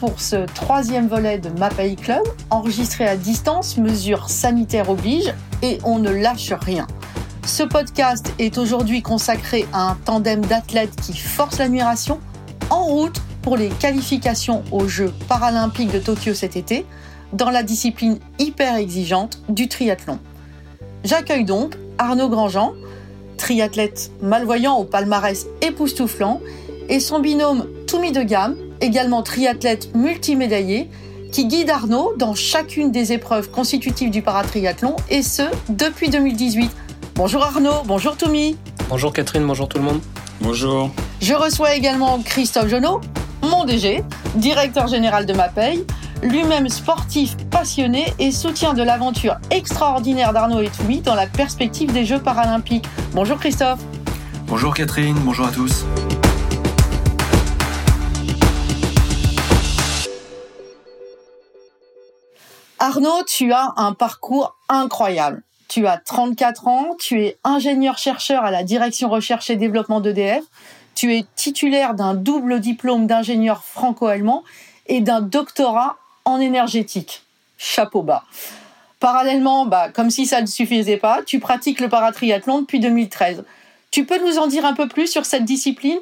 pour ce troisième volet de MAPAI Club, enregistré à distance, mesures sanitaires oblige, et on ne lâche rien. Ce podcast est aujourd'hui consacré à un tandem d'athlètes qui force l'admiration, en route pour les qualifications aux Jeux paralympiques de Tokyo cet été, dans la discipline hyper exigeante du triathlon. J'accueille donc Arnaud Grandjean, triathlète malvoyant au palmarès époustouflant, et son binôme Toumi de Gamme, également triathlète multimédaillé, qui guide Arnaud dans chacune des épreuves constitutives du paratriathlon, et ce, depuis 2018. Bonjour Arnaud, bonjour Toumi. Bonjour Catherine, bonjour tout le monde. Bonjour. Je reçois également Christophe Jonot, mon DG, directeur général de MAPEI, lui-même sportif passionné et soutien de l'aventure extraordinaire d'Arnaud et Toumi dans la perspective des Jeux paralympiques. Bonjour Christophe. Bonjour Catherine, bonjour à tous. Arnaud, tu as un parcours incroyable. Tu as 34 ans, tu es ingénieur-chercheur à la direction recherche et développement d'EDF, tu es titulaire d'un double diplôme d'ingénieur franco-allemand et d'un doctorat en énergétique. Chapeau bas. Parallèlement, bah, comme si ça ne suffisait pas, tu pratiques le paratriathlon depuis 2013. Tu peux nous en dire un peu plus sur cette discipline?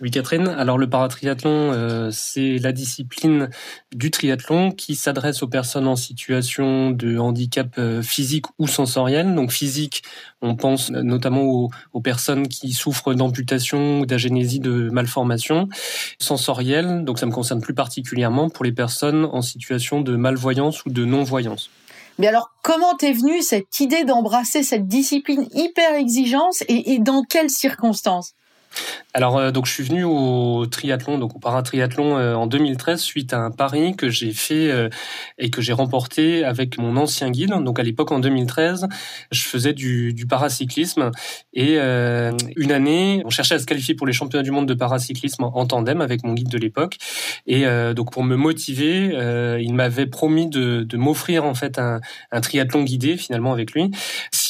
Oui, Catherine. Alors, le paratriathlon, euh, c'est la discipline du triathlon qui s'adresse aux personnes en situation de handicap euh, physique ou sensoriel. Donc, physique, on pense notamment aux, personnes qui souffrent d'amputation ou d'agénésie de malformation. Sensoriel, donc ça me concerne plus particulièrement pour les personnes en situation de malvoyance ou de non-voyance. Mais alors, comment t'es venue cette idée d'embrasser cette discipline hyper exigence et, et dans quelles circonstances? Alors euh, donc je suis venu au triathlon donc au paratriathlon euh, en 2013 suite à un pari que j'ai fait euh, et que j'ai remporté avec mon ancien guide. Donc à l'époque en 2013 je faisais du, paracyclisme et une année on cherchait à se qualifier pour les championnats du monde de paracyclisme en tandem avec mon guide de l'époque. Et donc pour me motiver il m'avait promis de, m'offrir en fait un, triathlon guidé finalement avec lui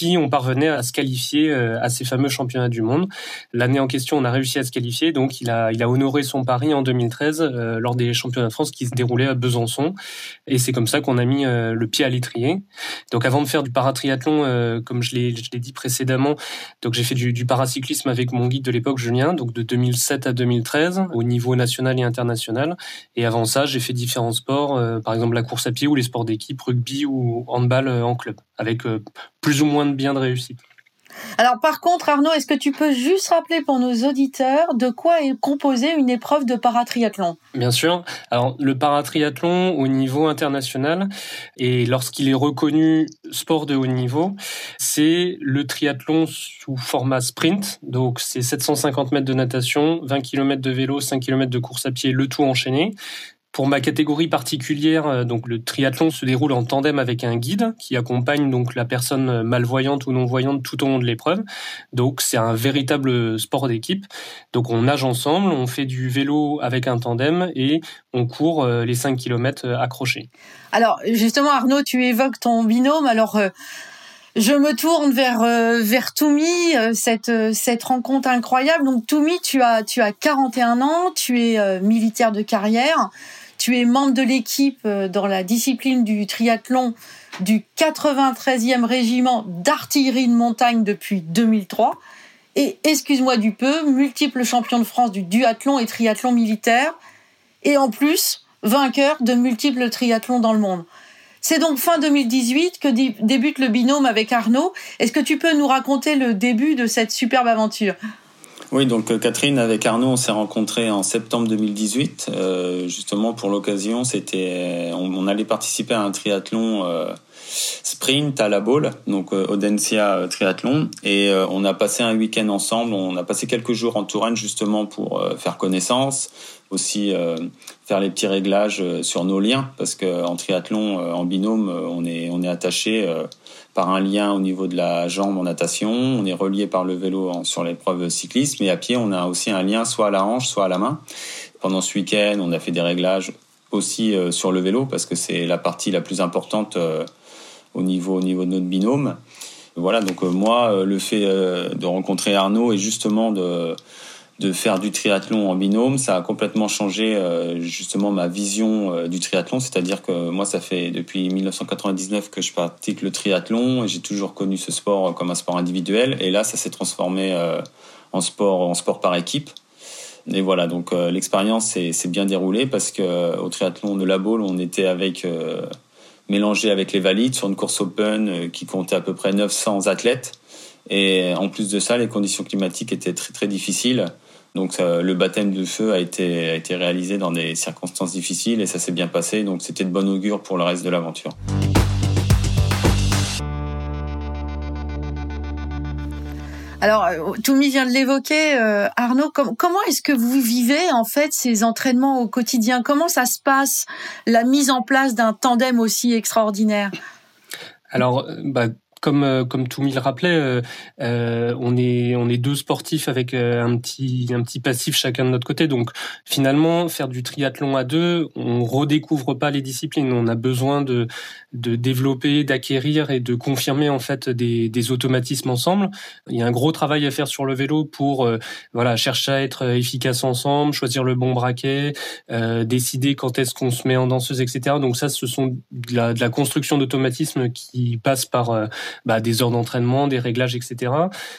si on parvenait à se qualifier à ces fameux championnats du monde l'année en question on a réussi à se qualifier. Donc, il a, honoré son pari en 2013 euh, lors des championnats de France qui se déroulaient à Besançon. Et c'est comme ça qu'on a mis euh, le pied à l'étrier. Donc, avant de faire du paratriathlon, euh, comme je l'ai, dit précédemment, donc j'ai fait du, du, paracyclisme avec mon guide de l'époque, Julien, donc de 2007 à 2013, au niveau national et international. Et avant ça, j'ai fait différents sports, par exemple la course à pied ou les sports d'équipe, rugby ou handball en club, avec plus ou moins de bien de réussite. Alors par contre, Arnaud, est-ce que tu peux juste rappeler pour nos auditeurs de quoi est composée une épreuve de paratriathlon? Bien sûr. Alors le paratriathlon au niveau international et lorsqu'il est reconnu sport de haut niveau, c'est le triathlon sous format sprint. Donc c'est 750 mètres de natation, 20 km de vélo, 5 km de course à pied, le tout enchaîné. Pour ma catégorie particulière, euh, donc le triathlon se déroule en tandem avec un guide qui accompagne donc la personne malvoyante ou non voyante tout au long de l'épreuve. Donc c'est un véritable sport d'équipe. Donc on nage ensemble, on fait du vélo avec un tandem et on court euh, les 5 km euh, accrochés. Alors justement Arnaud, tu évoques ton binôme. Alors je me tourne vers vers cette cette rencontre incroyable. Donc Toumi, tu as tu as 41 ans, tu es militaire de carrière. Tu es membre de l'équipe euh, dans la discipline du triathlon du 93e régiment d'artillerie de montagne depuis 2003. Et excuse-moi du peu, multiple champion de France du duathlon et triathlon militaire. Et en plus, vainqueur de multiples triathlons dans le monde. C'est donc fin 2018 que débute le binôme avec Arnaud. Est-ce que tu peux nous raconter le début de cette superbe aventure? Oui, donc euh, Catherine, avec Arnaud, on s'est rencontrés en septembre 2018. Euh, justement, pour l'occasion, c'était, on, allait participer à un triathlon euh, sprint à la Baule, donc euh, Audencia Triathlon, et on a passé un week-end ensemble. On a passé quelques jours en Touraine justement pour faire connaissance, aussi faire les petits réglages sur nos liens, parce que en triathlon, en binôme, on est on est attaché par un lien au niveau de la jambe en natation, on est relié par le vélo sur l'épreuve cyclisme. Et à pied on a aussi un lien soit à la hanche, soit à la main. Pendant ce week-end, on a fait des réglages aussi euh, sur le vélo. Parce que c'est la partie la plus importante euh, au niveau au niveau de notre binôme. Voilà, donc euh, moi le fait de rencontrer Arnaud et justement de de faire du triathlon en binôme. Ça a complètement changé euh, justement ma vision euh, du triathlon, c'est-à-dire que moi, ça fait depuis 1999 que je pratique le triathlon et j'ai toujours connu ce sport comme un sport individuel. Et là, ça s'est transformé euh, en sport, en sport par équipe. Et voilà, donc l'expérience s'est bien déroulée parce que au triathlon de la Baule, on était avec mélangé avec les valides sur une course open qui comptait à peu près 900 athlètes. Et en plus de ça, les conditions climatiques étaient très très difficiles. Donc le baptême de feu a été, a été réalisé dans des circonstances difficiles et ça s'est bien passé. Donc c'était de bon augure pour le reste de l'aventure. Alors, euh, Toumi vient de l'évoquer, euh, Arnaud. comment est-ce que vous vivez en fait ces entraînements au quotidien? Comment ça se passe la mise en place d'un tandem aussi extraordinaire? Alors, bah, comme euh, comme Toumi le rappelait, euh, euh, on est on est deux sportifs avec un petit un petit passif chacun de notre côté. Donc finalement, faire du triathlon à deux, on redécouvre pas les disciplines. On a besoin de de développer, d'acquérir et de confirmer en fait des, des automatismes ensemble. Il y a un gros travail à faire sur le vélo pour voilà chercher à être efficace ensemble, choisir le bon braquet, décider quand est-ce qu'on se met en danseuse, etc. Donc ça, ce sont de la, de la construction d'automatismes qui passe par bah, des heures d'entraînement, des réglages, etc.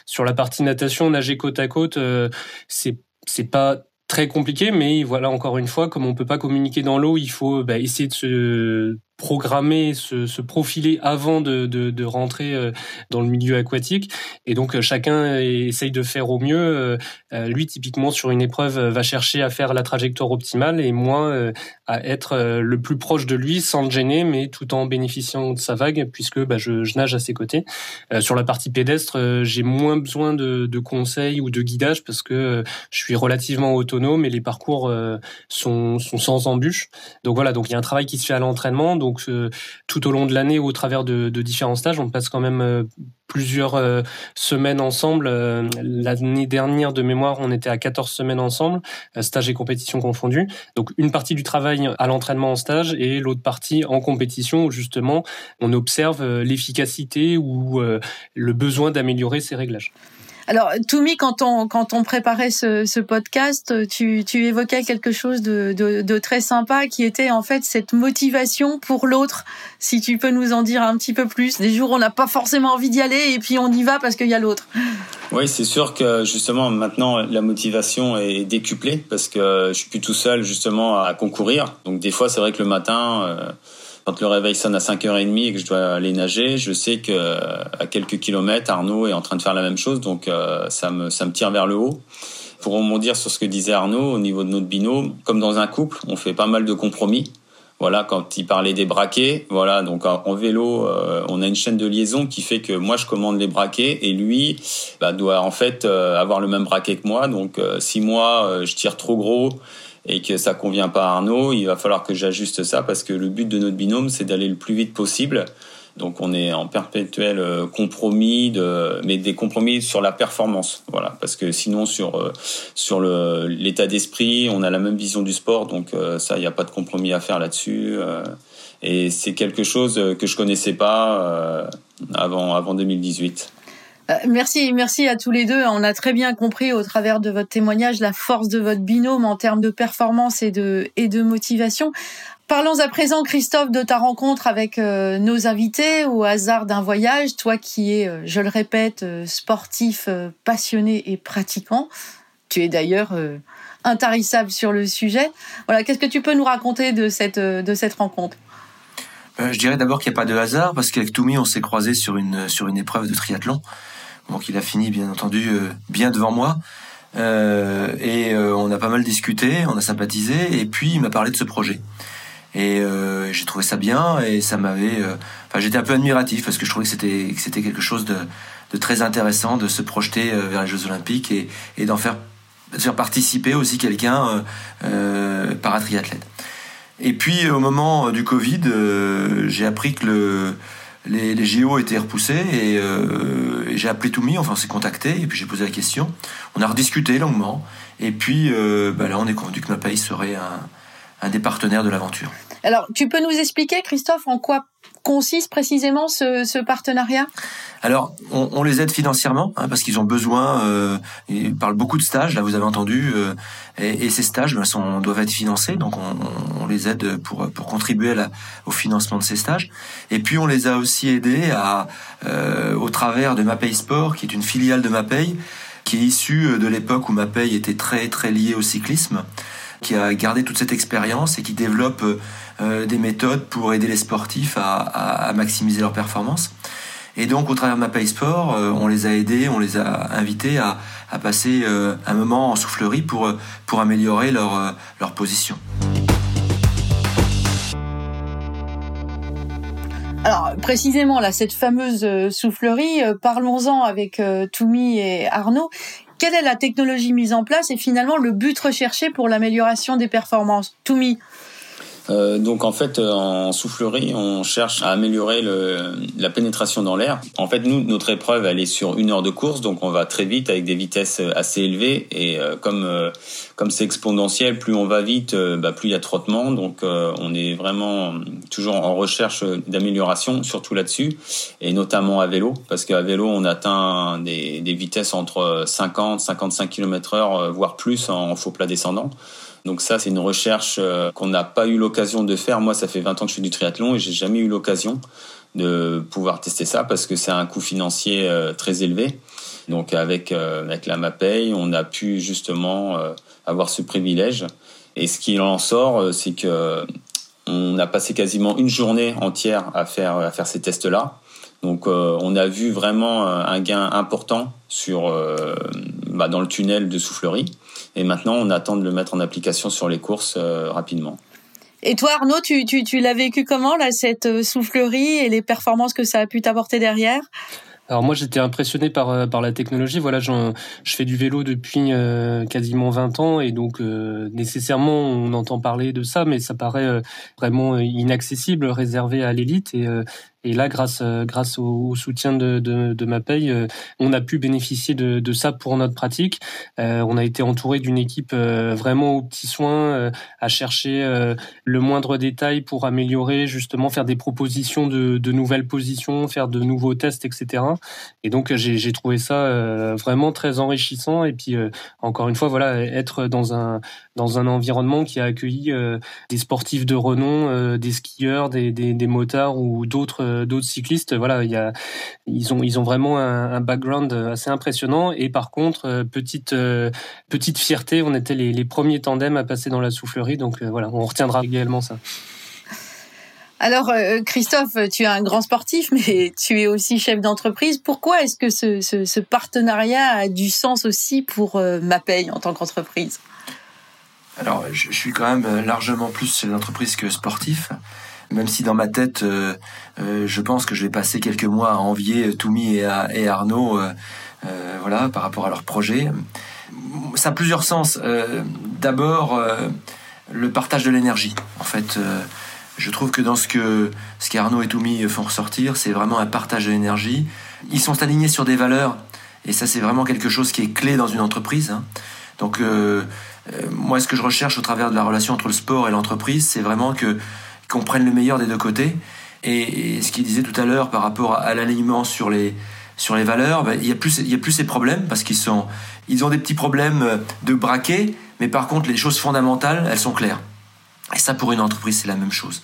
Sur la partie natation, nager côte à côte, euh, c'est c'est pas très compliqué, mais voilà encore une fois, comme on peut pas communiquer dans l'eau, il faut bah, essayer de se programmer, se, se profiler avant de, de, de, rentrer euh, dans le milieu aquatique. Et donc euh, chacun essaye de faire au mieux. Euh, lui, typiquement sur une épreuve, va chercher à faire la trajectoire optimale et moi à être le plus proche de lui sans le gêner, mais tout en bénéficiant de sa vague puisque bah, je, je, nage à ses côtés. sur la partie pédestre, j'ai moins besoin de, de, conseils ou de guidage parce que je suis relativement autonome et les parcours sont, sont sans embûches. Donc voilà, donc il y a un travail qui se fait à l'entraînement. Donc donc euh, tout au long de l'année, au travers de, différents stages, on passe quand même euh, plusieurs euh, semaines ensemble. L'année dernière, de mémoire, on était à 14 semaines ensemble, stage et compétition confondus. Donc une partie du travail à l'entraînement en stage et l'autre partie en compétition où justement on observe l'efficacité ou le besoin d'améliorer ces réglages. Alors, Toumi, quand on, quand on préparait ce, ce podcast, tu, tu, évoquais quelque chose de, de, très sympa qui était en fait cette motivation pour l'autre. Si tu peux nous en dire un petit peu plus. Des jours où on n'a pas forcément envie d'y aller et puis on y va parce qu'il y a l'autre. Oui, c'est sûr que justement maintenant la motivation est décuplée parce que je suis plus tout seul justement à concourir. Donc des fois, c'est vrai que le matin. Euh, quand le réveil sonne à 5h30 et que je dois aller nager, je sais que à quelques kilomètres, Arnaud est en train de faire la même chose, donc euh, ça me ça me tire vers le haut. Pour rebondir sur ce que disait Arnaud au niveau de notre binôme, comme dans un couple, on fait pas mal de compromis. Voilà, quand il parlait des braquets, voilà, donc en vélo, euh, on a une chaîne de liaison qui fait que moi je commande les braquets et lui bah, doit en fait euh, avoir le même braquet que moi. Donc si moi je tire trop gros et que ça convient pas à Arnaud, il va falloir que j'ajuste ça parce que le but de notre binôme, c'est d'aller le plus vite possible. Donc on est en perpétuel euh, compromis, de, mais des compromis sur la performance, voilà, parce que sinon sur euh, sur l'état d'esprit, on a la même vision du sport, donc euh, ça, il n'y a pas de compromis à faire là-dessus. et c'est quelque chose que je connaissais pas avant avant 2018. Euh, merci, merci à tous les deux. On a très bien compris au travers de votre témoignage la force de votre binôme en termes de performance et de, motivation. Parlons à présent, Christophe, de ta rencontre avec euh, nos invités au hasard d'un voyage. Toi qui es, euh, je le répète, sportif, passionné et pratiquant. Tu es d'ailleurs intarissable sur le sujet. Voilà, qu'est-ce que tu peux nous raconter de cette, de cette rencontre? Je dirais d'abord qu'il n'y a pas de hasard parce qu'avec Toumi, on s'est croisé sur une sur une épreuve de triathlon. Donc il a fini bien entendu euh, bien devant moi. Euh, et euh, on a pas mal discuté, on a sympathisé, et puis il m'a parlé de ce projet. Et j'ai trouvé ça bien, et ça m'avait. Enfin, j'étais un peu admiratif parce que je trouvais que c'était que c'était quelque chose de, très intéressant de se projeter vers les Jeux Olympiques et, d'en faire, faire participer aussi quelqu'un paratriathlète. Et puis au moment du Covid, j'ai appris que le les, les JO étaient repoussés euh, et, j'ai appelé Toumi, enfin on s'est contacté et puis j'ai posé la question. On a rediscuté longuement et puis euh, bah là on est convenu que pays serait un, un des partenaires de l'aventure. Alors tu peux nous expliquer Christophe en quoi consiste précisément ce, partenariat? Alors, on, les aide financièrement hein, parce qu'ils ont besoin. Euh, ils parlent beaucoup de stages, là vous avez entendu, euh, et, ces stages ben, doivent être financés, donc on, les aide pour pour contribuer au financement de ces stages. Et puis on les a aussi aidés à, euh, au travers de Mapei Sport, qui est une filiale de Mapei, qui est issue de l'époque où Mapei était très très lié au cyclisme, qui a gardé toute cette expérience et qui développe euh, des méthodes pour aider les sportifs à, maximiser leur performance. Et donc, au travers de ma Sport, euh, on les a aidés, on les a invités à, passer euh, un moment en soufflerie pour, pour améliorer leur, leur position. Alors précisément là, cette fameuse soufflerie, parlons-en avec Toumi et Arnaud. Quelle est la technologie mise en place et finalement le but recherché pour l'amélioration des performances? Toumi euh, donc en fait, euh, en soufflerie, on cherche à améliorer le, la pénétration dans l'air. En fait, nous, notre épreuve, elle est sur une heure de course, donc on va très vite avec des vitesses assez élevées. Et euh, comme comme c'est exponentiel, plus on va vite, bah, plus il y a trottement. Donc on est vraiment toujours en recherche d'amélioration, surtout là-dessus, et notamment à vélo, parce qu'à vélo, on atteint des, des vitesses entre 50, 55 km/h, voire plus en faux plat descendant. Donc ça, c'est une recherche euh, qu'on n'a pas eu l'occasion de faire. Moi, ça fait 20 ans que je fais du triathlon et j'ai jamais eu l'occasion de pouvoir tester ça parce que c'est un coût financier euh, très élevé. Donc avec euh, avec la MAPEI, on a pu justement avoir ce privilège. Et ce qui en sort, c'est que on a passé quasiment une journée entière à faire à faire ces tests-là. Donc on a vu vraiment un gain important sur bah, dans le tunnel de soufflerie. Et maintenant, on attend de le mettre en application sur les courses euh, rapidement. Et toi, Arnaud, tu, tu, tu l'as vécu comment, là, cette euh, soufflerie et les performances que ça a pu t'apporter derrière? Alors moi j'étais impressionné par euh, par la technologie. Voilà, je fais du vélo depuis quasiment 20 ans et donc nécessairement on entend parler de ça, mais ça paraît vraiment inaccessible, réservé à l'élite. Et et là, grâce euh, grâce au, soutien de, de, de, ma paye, euh, on a pu bénéficier de, de ça pour notre pratique. Euh, on a été entouré d'une équipe vraiment aux petits soins, à chercher le moindre détail pour améliorer, justement, faire des propositions de, de nouvelles positions, faire de nouveaux tests, etc. Et donc, j'ai trouvé ça vraiment très enrichissant. Et puis, encore une fois, voilà, être dans un dans un environnement qui a accueilli des sportifs de renom, des skieurs, des, des, des motards ou d'autres euh, d'autres cyclistes. Voilà, il y a, ils ont ils ont vraiment un, background assez impressionnant. Et par contre, euh, petite euh, petite fierté, on était les, premiers tandems à passer dans la soufflerie. Donc voilà, on retiendra également ça. Alors, Christophe, tu es un grand sportif, mais tu es aussi chef d'entreprise. Pourquoi est-ce que ce, ce, partenariat a du sens aussi pour ma paye en tant qu'entreprise? Alors, je, suis quand même largement plus chef d'entreprise que sportif même si dans ma tête, euh, euh, je pense que je vais passer quelques mois à envier Toumi et, Arnaud, euh, voilà, par rapport à leur projet. Ça a plusieurs sens. D'abord, le partage de l'énergie. En fait, je trouve que dans ce que ce qu'Arnaud et Toumi font ressortir, c'est vraiment un partage de l'énergie. Ils sont alignés sur des valeurs, et ça, c'est vraiment quelque chose qui est clé dans une entreprise. Hein. Donc, moi, ce que je recherche au travers de la relation entre le sport et l'entreprise, c'est vraiment que qu'on prenne le meilleur des deux côtés. Et, ce qu'il disait tout à l'heure par rapport à, l'alignement sur les, sur les valeurs, ben, il n'y a, plus, a plus ces problèmes parce qu'ils sont, ils ont des petits problèmes de braquet, mais par contre, les choses fondamentales, elles sont claires. Et ça, pour une entreprise, c'est la même chose.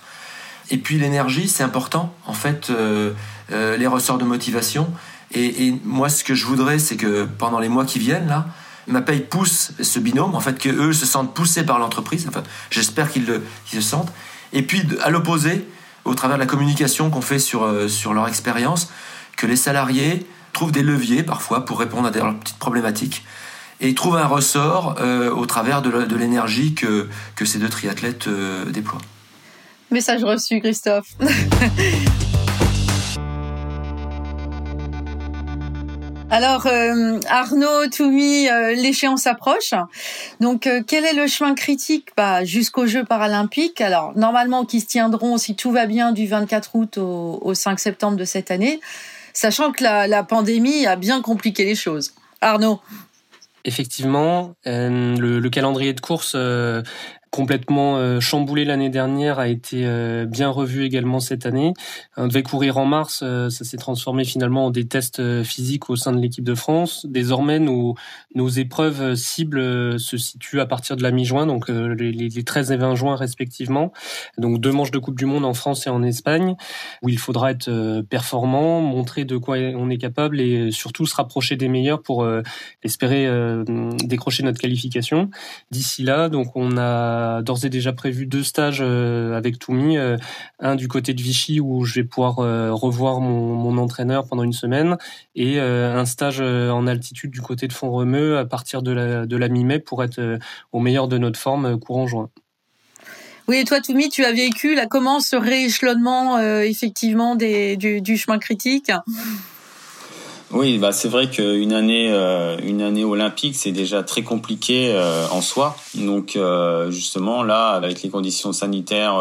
Et puis l'énergie, c'est important. En fait, euh, euh, les ressorts de motivation. Et, moi, ce que je voudrais, c'est que pendant les mois qui viennent, là, ma paye pousse ce binôme, en fait, qu'eux se sentent poussés par l'entreprise. Enfin, j'espère qu'ils le, se sentent. Et puis, à l'opposé, au travers de la communication qu'on fait sur, euh, sur leur expérience, que les salariés trouvent des leviers parfois pour répondre à leurs petites problématiques et trouvent un ressort euh, au travers de l'énergie que, que ces deux triathlètes euh, déploient. Message reçu, Christophe. Alors euh, Arnaud, Toumi, euh, l'échéance approche. Donc euh, quel est le chemin critique? Bah, jusqu'aux Jeux paralympiques Alors normalement qui se tiendront, si tout va bien, du 24 août au, 5 septembre de cette année, sachant que la, pandémie a bien compliqué les choses. Arnaud Effectivement, le, calendrier de course complètement euh, chamboulé l'année dernière a été euh, bien revu également cette année. On devait courir en mars, euh, ça s'est transformé finalement en des tests physiques au sein de l'équipe de France. Désormais, nos, nos épreuves cibles se situent à partir de la mi-juin, donc les, les 13 et 20 juin respectivement. Donc deux manches de Coupe du Monde en France et en Espagne, où il faudra être performant, montrer de quoi on est capable et surtout se rapprocher des meilleurs pour espérer décrocher notre qualification. D'ici là, donc on a d'ores et déjà prévu deux stages euh, avec Toumi, euh, un du côté de Vichy où je vais pouvoir euh, revoir mon, entraîneur pendant une semaine et un stage en altitude du côté de Font-Romeu à partir de la, mi-mai pour être au meilleur de notre forme courant juin. Oui, et toi, Toumi, tu as vécu là, comment ce rééchelonnement effectivement du, chemin critique? Oui, bah c'est vrai qu'une année, euh, une année olympique, c'est déjà très compliqué euh, en soi. Donc euh, justement là, avec les conditions sanitaires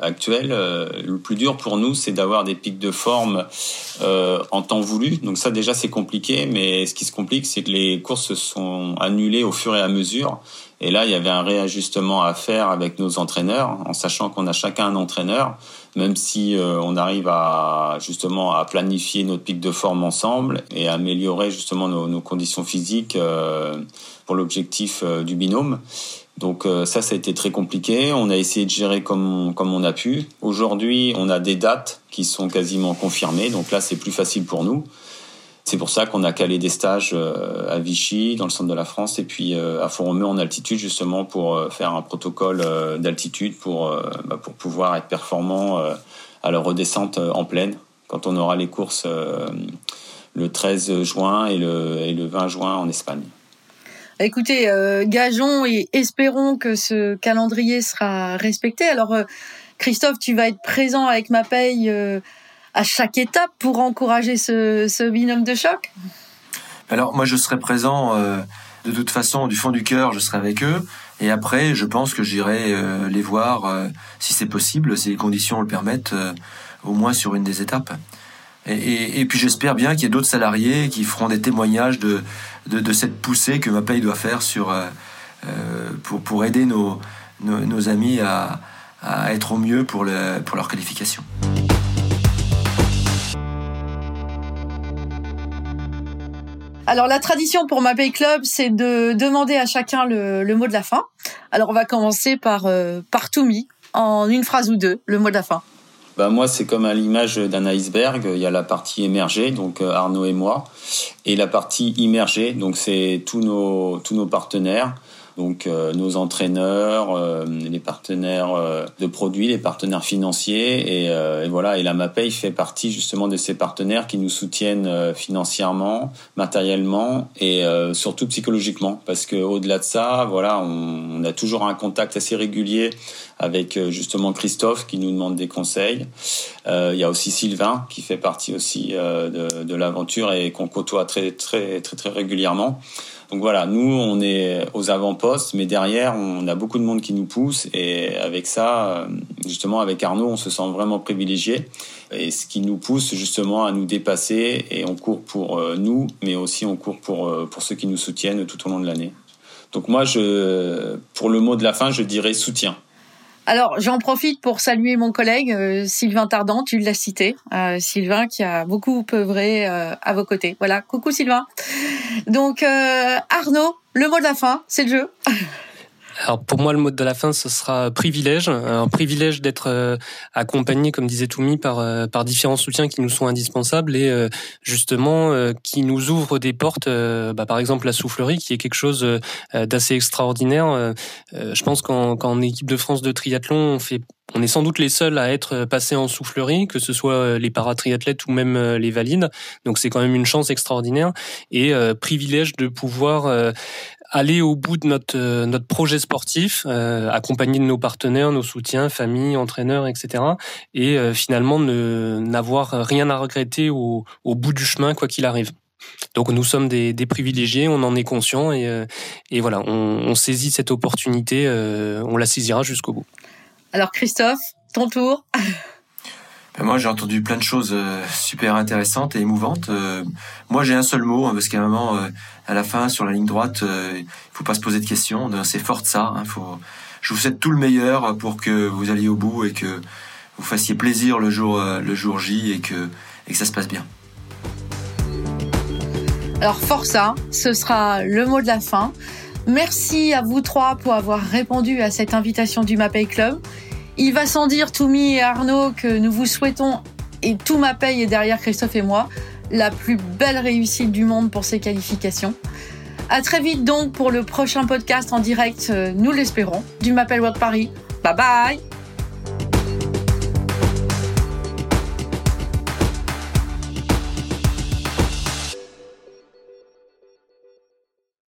actuelles, le plus dur pour nous, c'est d'avoir des pics de forme en temps voulu. Donc ça déjà c'est compliqué, mais ce qui se complique, c'est que les courses se sont annulées au fur et à mesure. Et là, il y avait un réajustement à faire avec nos entraîneurs, en sachant qu'on a chacun un entraîneur, même si euh, on arrive à justement à planifier notre pic de forme ensemble et à améliorer justement nos, conditions physiques euh, pour l'objectif euh, du binôme. Donc ça, ça a été très compliqué. On a essayé de gérer comme comme on a pu. Aujourd'hui, on a des dates qui sont quasiment confirmées. Donc là, c'est plus facile pour nous. C'est pour ça qu'on a calé des stages euh, à Vichy, dans le centre de la France, et puis euh, à Font-Romeu en altitude, justement pour euh, faire un protocole d'altitude pour, bah, pour pouvoir être performant à la redescente en pleine quand on aura les courses le 13 juin et le, et le 20 juin en Espagne. Écoutez, gageons et espérons que ce calendrier sera respecté. Alors, Christophe, tu vas être présent avec ma paye à chaque étape pour encourager ce, binôme de choc Alors moi je serai présent euh, de toute façon du fond du cœur, je serai avec eux et après je pense que j'irai euh, les voir euh, si c'est possible, si les conditions le permettent, au moins sur une des étapes. Et, puis j'espère bien qu'il y ait d'autres salariés qui feront des témoignages de, de, cette poussée que ma paye doit faire sur, pour, pour aider nos, nos, amis à, à, être au mieux pour, le, pour leur qualification. Alors la tradition pour ma Pay Club, c'est de demander à chacun le, mot de la fin. Alors on va commencer par euh, par en une phrase ou deux, le mot de la fin. Bah moi c'est comme à l'image d'un iceberg, il y a la partie émergée donc euh, Arnaud et moi et la partie immergée donc c'est tous nos tous nos partenaires donc euh, nos entraîneurs, euh, les partenaires euh, de produits, les partenaires financiers et, voilà. Et la MAPEI fait partie justement de ces partenaires qui nous soutiennent financièrement, matériellement et surtout psychologiquement parce que au-delà de ça, voilà, on, a toujours un contact assez régulier avec justement Christophe qui nous demande des conseils. Il y a aussi Sylvain qui fait partie aussi de, de l'aventure et qu'on côtoie très très très très régulièrement. Donc voilà, nous, on est aux avant-postes, mais derrière, on a beaucoup de monde qui nous pousse. Et avec ça, euh, justement, avec Arnaud, on se sent vraiment privilégié. Et ce qui nous pousse justement à nous dépasser. Et on court pour euh, nous, mais aussi on court pour, euh, pour ceux qui nous soutiennent tout au long de l'année. Donc moi, je, pour le mot de la fin, je dirais soutien. Alors, j'en profite pour saluer mon collègue euh, Sylvain Tardant, tu l'as cité, euh, Sylvain qui a beaucoup œuvré euh, à vos côtés. Voilà, coucou Sylvain. Donc, Arnaud, le mot de la fin, c'est le jeu. Alors pour moi, le mot de la fin, ce sera privilège. Un privilège d'être euh, accompagné, comme disait Toumi, par euh, par différents soutiens qui nous sont indispensables et euh, justement qui nous ouvrent des portes. Bah, par exemple, la soufflerie, qui est quelque chose d'assez extraordinaire. Je pense qu'en équipe de France de triathlon, on fait on est sans doute les seuls à être passés en soufflerie, que ce soit les paratriathlètes ou même les valides. Donc c'est quand même une chance extraordinaire et privilège de pouvoir aller au bout de notre euh, notre projet sportif, euh, accompagné de nos partenaires, nos soutiens, famille, entraîneurs, etc. Et euh, finalement ne n'avoir rien à regretter au, au bout du chemin quoi qu'il arrive. Donc nous sommes des, des, privilégiés, on en est conscient et, euh, et voilà, on, on, saisit cette opportunité, on la saisira jusqu'au bout. Alors Christophe, ton tour. Ben, moi, j'ai entendu plein de choses euh, super intéressantes et émouvantes. Euh, moi, j'ai un seul mot, hein, parce qu'à un moment, euh, à la fin, sur la ligne droite, il faut pas se poser de questions. C'est fort ça. Hein, je vous souhaite tout le meilleur pour que vous alliez au bout et que vous fassiez plaisir le jour, le jour J et que, et que ça se passe bien. Alors Força, ce sera le mot de la fin. Merci à vous trois pour avoir répondu à cette invitation du Mapei Club. Il va sans dire, Toumi et Arnaud, que nous vous souhaitons, et tout Mapei est derrière Christophe et moi, la plus belle réussite du monde pour ces qualifications. À très vite donc pour le prochain podcast en direct, euh, nous l'espérons, du Mapei World Paris. Bye bye